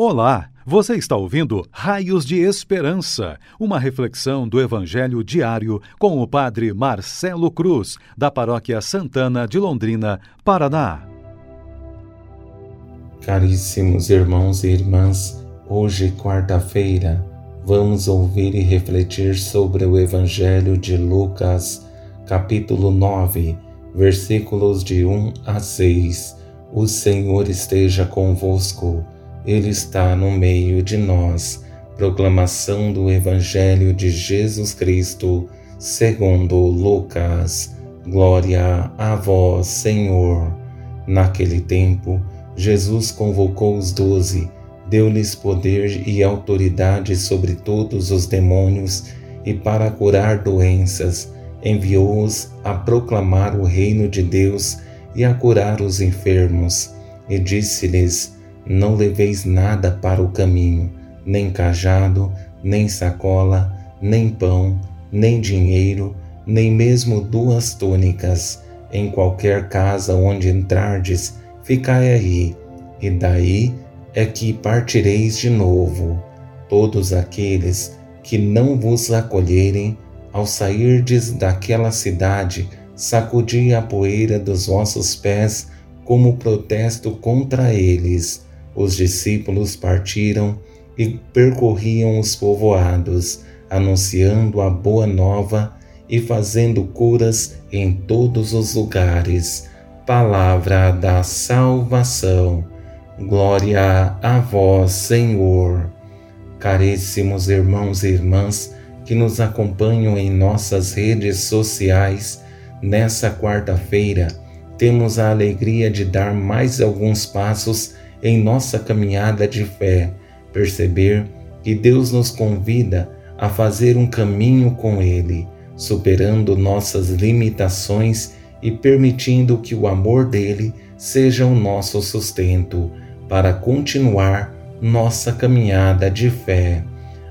Olá, você está ouvindo Raios de Esperança, uma reflexão do Evangelho diário com o Padre Marcelo Cruz, da Paróquia Santana de Londrina, Paraná. Caríssimos irmãos e irmãs, hoje, quarta-feira, vamos ouvir e refletir sobre o Evangelho de Lucas, capítulo 9, versículos de 1 a 6. O Senhor esteja convosco. Ele está no meio de nós. Proclamação do Evangelho de Jesus Cristo, segundo Lucas. Glória a vós, Senhor. Naquele tempo, Jesus convocou os doze, deu-lhes poder e autoridade sobre todos os demônios e para curar doenças, enviou-os a proclamar o reino de Deus e a curar os enfermos. E disse-lhes: não leveis nada para o caminho, nem cajado, nem sacola, nem pão, nem dinheiro, nem mesmo duas túnicas. Em qualquer casa onde entrardes, ficai aí, e daí é que partireis de novo. Todos aqueles que não vos acolherem, ao sairdes daquela cidade, sacudi a poeira dos vossos pés como protesto contra eles os discípulos partiram e percorriam os povoados, anunciando a boa nova e fazendo curas em todos os lugares. Palavra da salvação. Glória a vós, Senhor. Caríssimos irmãos e irmãs que nos acompanham em nossas redes sociais, nessa quarta-feira temos a alegria de dar mais alguns passos em nossa caminhada de fé, perceber que Deus nos convida a fazer um caminho com Ele, superando nossas limitações e permitindo que o amor dele seja o nosso sustento para continuar nossa caminhada de fé.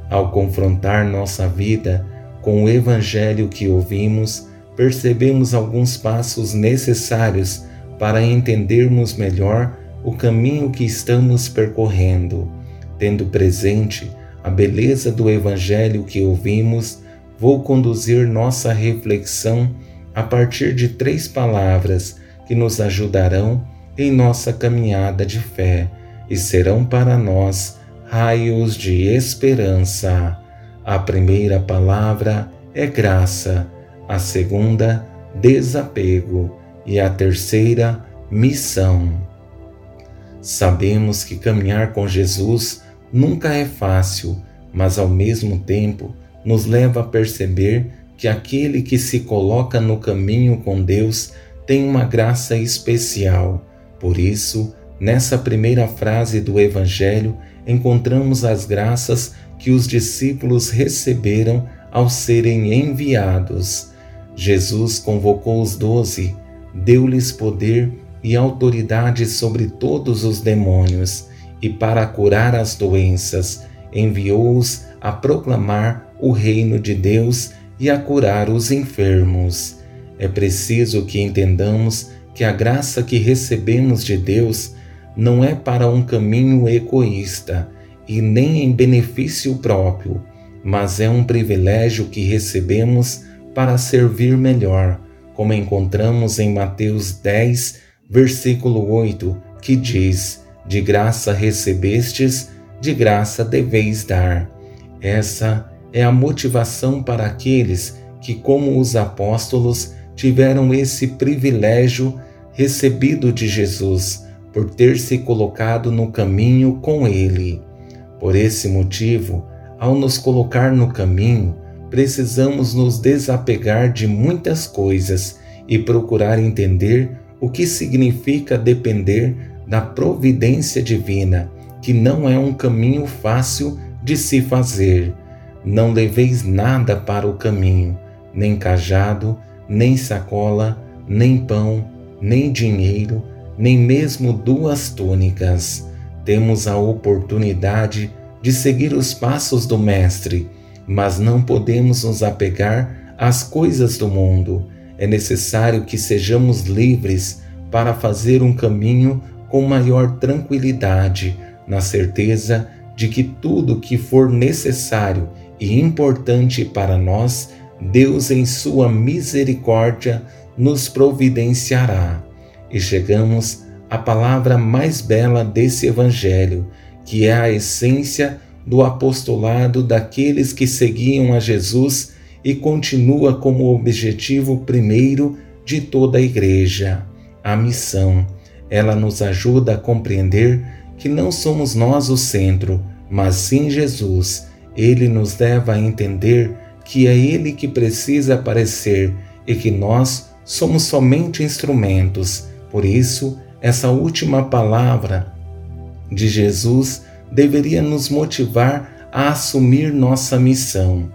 Ao confrontar nossa vida com o Evangelho que ouvimos, percebemos alguns passos necessários para entendermos melhor o caminho que estamos percorrendo. Tendo presente a beleza do Evangelho que ouvimos, vou conduzir nossa reflexão a partir de três palavras que nos ajudarão em nossa caminhada de fé e serão para nós raios de esperança. A primeira palavra é graça, a segunda, desapego e a terceira, missão. Sabemos que caminhar com Jesus nunca é fácil, mas ao mesmo tempo nos leva a perceber que aquele que se coloca no caminho com Deus tem uma graça especial. Por isso, nessa primeira frase do Evangelho, encontramos as graças que os discípulos receberam ao serem enviados. Jesus convocou os doze, deu-lhes poder e autoridade sobre todos os demônios, e para curar as doenças, enviou-os a proclamar o reino de Deus e a curar os enfermos. É preciso que entendamos que a graça que recebemos de Deus não é para um caminho egoísta e nem em benefício próprio, mas é um privilégio que recebemos para servir melhor, como encontramos em Mateus 10, versículo 8, que diz: De graça recebestes, de graça deveis dar. Essa é a motivação para aqueles que, como os apóstolos, tiveram esse privilégio recebido de Jesus por ter se colocado no caminho com Ele. Por esse motivo, ao nos colocar no caminho, precisamos nos desapegar de muitas coisas e procurar entender o que significa depender da providência divina, que não é um caminho fácil de se fazer. Não leveis nada para o caminho, nem cajado, nem sacola, nem pão, nem dinheiro, nem mesmo duas túnicas. Temos a oportunidade de seguir os passos do Mestre, mas não podemos nos apegar às coisas do mundo é necessário que sejamos livres para fazer um caminho com maior tranquilidade, na certeza de que tudo que for necessário e importante para nós, Deus, em Sua misericórdia, nos providenciará. E chegamos à palavra mais bela desse Evangelho, que é a essência do apostolado daqueles que seguiam a Jesus e continua como objetivo primeiro de toda a Igreja, a missão. Ela nos ajuda a compreender que não somos nós o centro, mas sim Jesus. Ele nos leva a entender que é Ele que precisa aparecer e que nós somos somente instrumentos. Por isso, essa última palavra de Jesus deveria nos motivar a assumir nossa missão.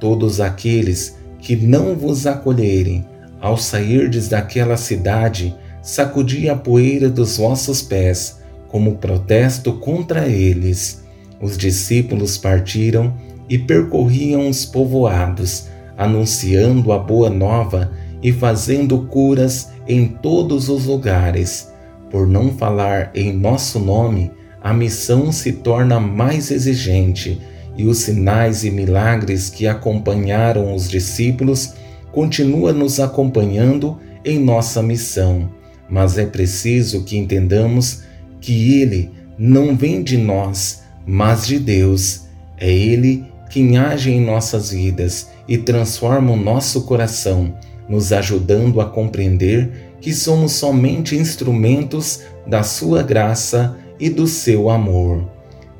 Todos aqueles que não vos acolherem, ao sairdes daquela cidade, sacudi a poeira dos vossos pés, como protesto contra eles. Os discípulos partiram e percorriam os povoados, anunciando a boa nova e fazendo curas em todos os lugares. Por não falar em nosso nome, a missão se torna mais exigente e os sinais e milagres que acompanharam os discípulos continuam nos acompanhando em nossa missão. Mas é preciso que entendamos que ele não vem de nós, mas de Deus. É ele quem age em nossas vidas e transforma o nosso coração, nos ajudando a compreender que somos somente instrumentos da Sua graça e do seu amor.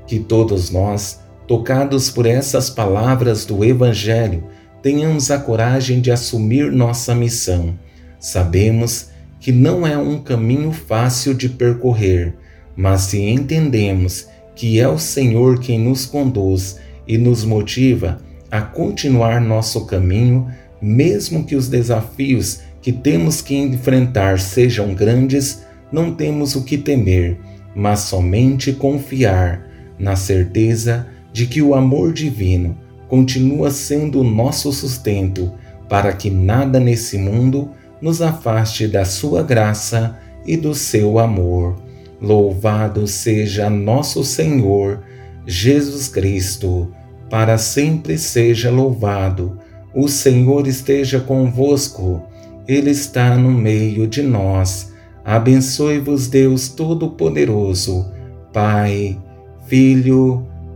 Que todos nós, tocados por essas palavras do Evangelho, tenhamos a coragem de assumir nossa missão. Sabemos que não é um caminho fácil de percorrer, mas se entendemos que é o Senhor quem nos conduz e nos motiva a continuar nosso caminho, mesmo que os desafios que temos que enfrentar sejam grandes, não temos o que temer, mas somente confiar na certeza de que o amor divino continua sendo o nosso sustento para que nada nesse mundo nos afaste da sua graça e do seu amor. Louvado seja nosso Senhor Jesus Cristo, para sempre seja louvado. O Senhor esteja convosco, Ele está no meio de nós. Abençoe-vos, Deus Todo-Poderoso, Pai, Filho